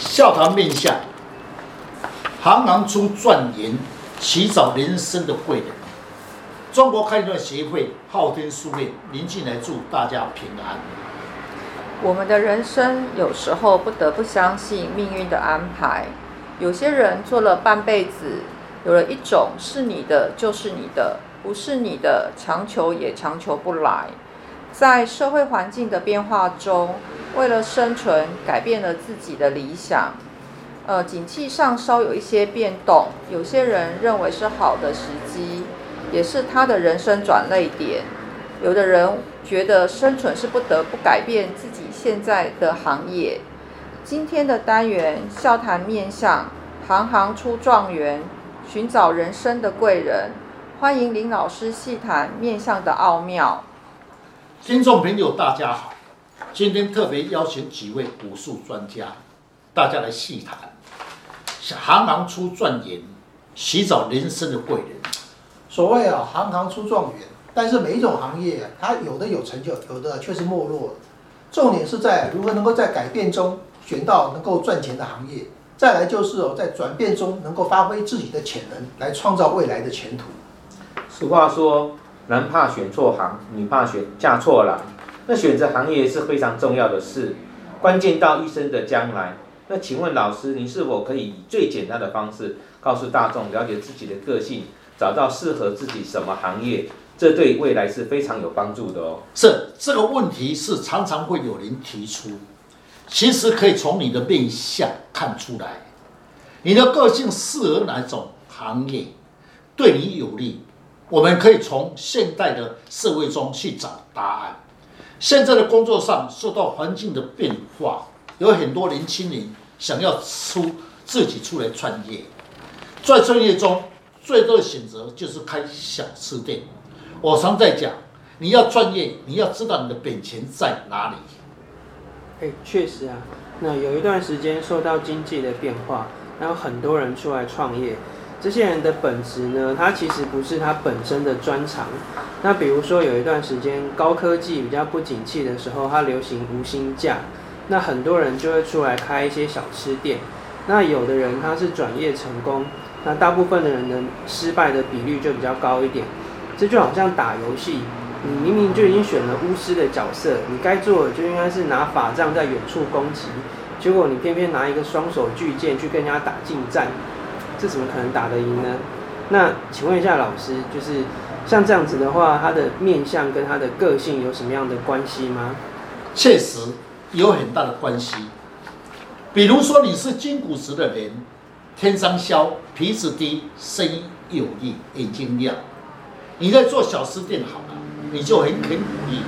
笑谈面相，行行出状元，齐找人生的贵人。中国开断协会昊天书院，宁进来祝大家平安。我们的人生有时候不得不相信命运的安排。有些人做了半辈子，有了一种是你的就是你的，不是你的强求也强求不来。在社会环境的变化中，为了生存，改变了自己的理想。呃，景气上稍有一些变动，有些人认为是好的时机，也是他的人生转捩点。有的人觉得生存是不得不改变自己现在的行业。今天的单元笑谈面相，行行出状元，寻找人生的贵人。欢迎林老师细谈面相的奥妙。听众朋友，大家好，今天特别邀请几位武术专家，大家来细谈。行行出状元，寻找人生的贵人。所谓啊，行行出状元，但是每一种行业，它有的有成就，有的却是没落。重点是在如何能够在改变中选到能够赚钱的行业。再来就是哦，在转变中能够发挥自己的潜能，来创造未来的前途。俗话说。男怕选错行，女怕选嫁错郎。那选择行业是非常重要的事，关键到一生的将来。那请问老师，你是否可以以最简单的方式告诉大众，了解自己的个性，找到适合自己什么行业？这对未来是非常有帮助的哦。是这个问题是常常会有人提出，其实可以从你的面相看出来，你的个性适合哪种行业，对你有利。我们可以从现代的社会中去找答案。现在的工作上受到环境的变化，有很多年轻人想要出自己出来创业。在创业中，最多的选择就是开小吃店。我常在讲，你要创业，你要知道你的本钱在哪里。哎，确实啊，那有一段时间受到经济的变化，然后很多人出来创业。这些人的本质呢，他其实不是他本身的专长。那比如说有一段时间高科技比较不景气的时候，它流行无薪假，那很多人就会出来开一些小吃店。那有的人他是转业成功，那大部分的人呢，失败的比率就比较高一点。这就好像打游戏，你明明就已经选了巫师的角色，你该做的就应该是拿法杖在远处攻击，结果你偏偏拿一个双手巨剑去跟人家打近战。这怎么可能打得赢呢？那请问一下老师，就是像这样子的话，他的面相跟他的个性有什么样的关系吗？确实有很大的关系。比如说你是金骨质的人，天生肖，鼻子低，声音有力，眼睛亮。你在做小吃店好了，你就很肯努力，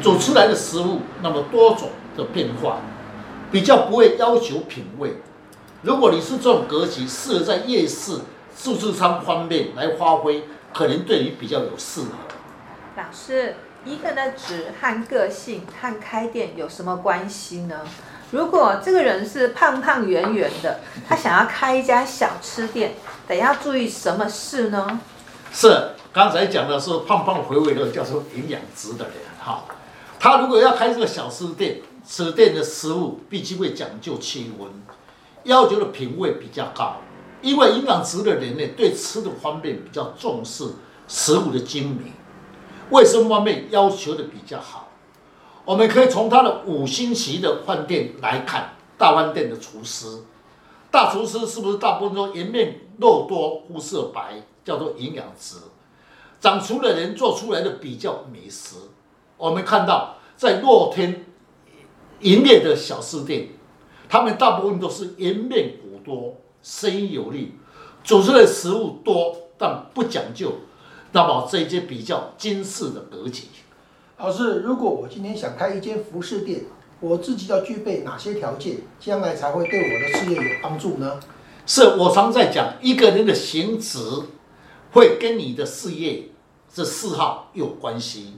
做出来的食物那么多种的变化，比较不会要求品味。如果你是这种格局，适合在夜市、自助餐方面来发挥，可能对你比较有适合。老师，一个人的值和个性和开店有什么关系呢？如果这个人是胖胖圆圆的，他想要开一家小吃店，得要注意什么事呢？是刚才讲的是胖胖回味的，叫做营养值的人哈。他如果要开这个小吃店，此店的食物必须会讲究气温。要求的品味比较高，因为营养值的人呢，对吃的方面比较重视食物的精明，卫生方面要求的比较好。我们可以从他的五星级的饭店来看，大饭店的厨师，大厨师是不是大部分都颜面肉多、肤色白，叫做营养值？掌厨的人做出来的比较美食。我们看到在露天营业的小吃店。他们大部分都是颜面骨多，声音有力，煮出来的食物多，但不讲究。那么这一些比较精致的格局。老师，如果我今天想开一间服饰店，我自己要具备哪些条件，将来才会对我的事业有帮助呢？是我常在讲，一个人的行质会跟你的事业这嗜好有关系。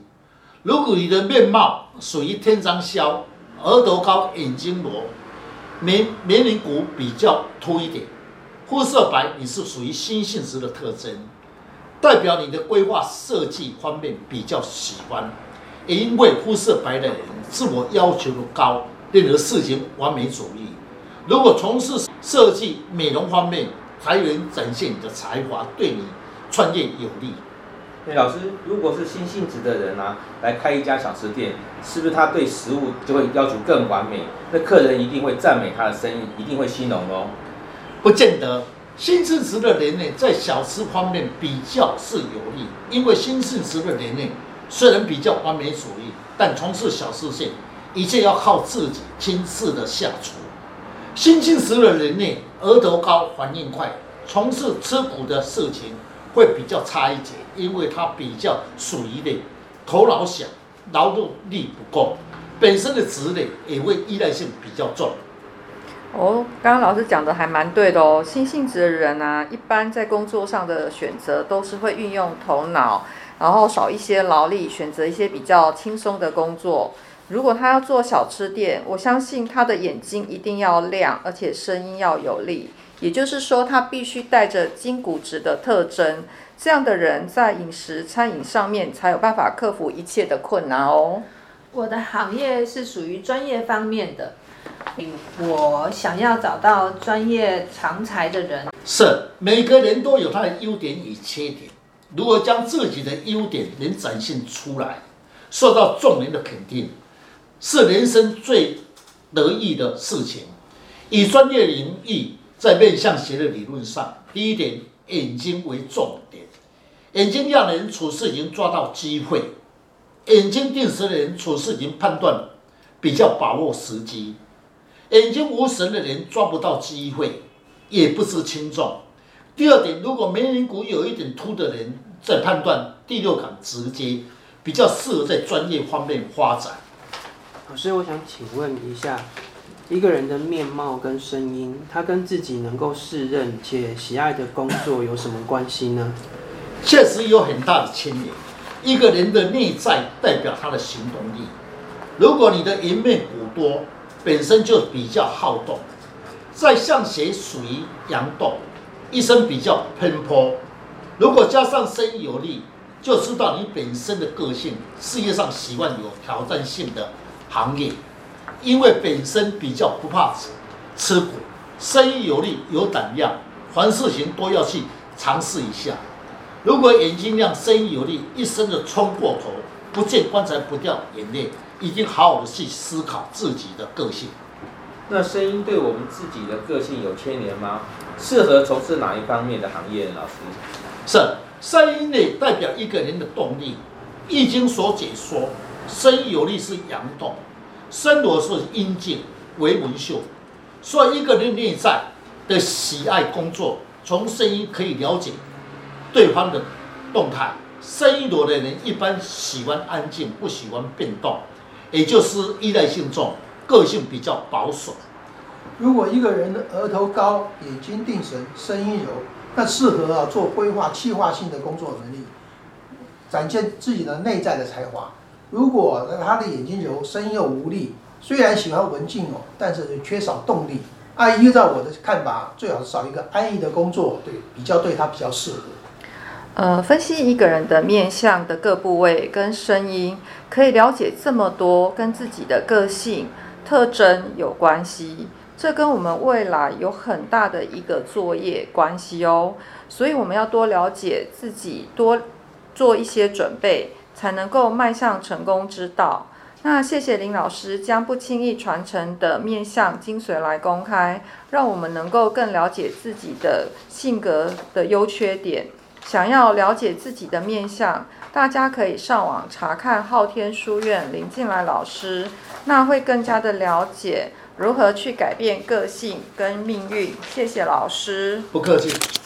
如果你的面貌属于天生肖，额头高，眼睛裸。年年龄骨比较凸一点，肤色白，你是属于新性质的特征，代表你的规划设计方面比较喜欢。因为肤色白的人自我要求的高，任何事情完美主义，如果从事设计、美容方面，还能展现你的才华，对你创业有利。对，老师，如果是新性质的人啊，来开一家小吃店，是不是他对食物就会要求更完美？那客人一定会赞美他的生意，一定会兴隆哦。不见得，新性质的人呢，在小吃方面比较是有利，因为新性质的人呢，虽然比较完美主义，但从事小吃店，一切要靠自己亲自的下厨。新性质的人呢，额头高，反应快，从事吃苦的事情会比较差一截，因为他比较属于的头脑小，劳动力不够，本身的职类也会依赖性比较重。哦，刚刚老师讲的还蛮对的哦。新性质的人啊，一般在工作上的选择都是会运用头脑，然后少一些劳力，选择一些比较轻松的工作。如果他要做小吃店，我相信他的眼睛一定要亮，而且声音要有力。也就是说，他必须带着筋骨质的特征。这样的人在饮食餐饮上面才有办法克服一切的困难哦。我的行业是属于专业方面的，我想要找到专业长才的人。是，每个人都有他的优点与缺点。如何将自己的优点能展现出来，受到众人的肯定。是人生最得意的事情。以专业领域在面相学的理论上，第一点，眼睛为重点。眼睛亮的人处事已经抓到机会，眼睛定神的人处事已经判断比较把握时机。眼睛无神的人抓不到机会，也不知轻重。第二点，如果眉棱骨有一点凸的人，在判断第六感直接，比较适合在专业方面发展。老师，我想请问一下，一个人的面貌跟声音，他跟自己能够适任且喜爱的工作有什么关系呢？确实有很大的牵连。一个人的内在代表他的行动力。如果你的颜面骨多，本身就比较好动，在相学属于阳动，一生比较奔波。如果加上声音有力，就知道你本身的个性，事业上喜欢有挑战性的。行业，因为本身比较不怕吃吃苦，生意有利有胆量，凡事情都要去尝试一下。如果眼睛亮，生意有利，一生的冲过头，不见棺材不掉眼泪，已经好好的去思考自己的个性。那声音对我们自己的个性有牵连吗？适合从事哪一方面的行业呢？老师，是声音呢，代表一个人的动力。易经所解说。声音有力是阳动，声罗是阴静，为文秀。所以一个人内在的喜爱工作，从声音可以了解对方的动态。声音罗的人一般喜欢安静，不喜欢变动，也就是依赖性重，个性比较保守。如果一个人的额头高，眼睛定神，声音柔，那适合啊做规划、计划性的工作能力，展现自己的内在的才华。如果他的眼睛柔，声又无力，虽然喜欢文静哦，但是缺少动力。阿姨，依照我的看法，最好是找一个安逸的工作，对，比较对他比较适合。呃，分析一个人的面相的各部位跟声音，可以了解这么多，跟自己的个性特征有关系。这跟我们未来有很大的一个作业关系哦。所以我们要多了解自己，多做一些准备。才能够迈向成功之道。那谢谢林老师将不轻易传承的面相精髓来公开，让我们能够更了解自己的性格的优缺点。想要了解自己的面相，大家可以上网查看昊天书院林进来老师，那会更加的了解如何去改变个性跟命运。谢谢老师，不客气。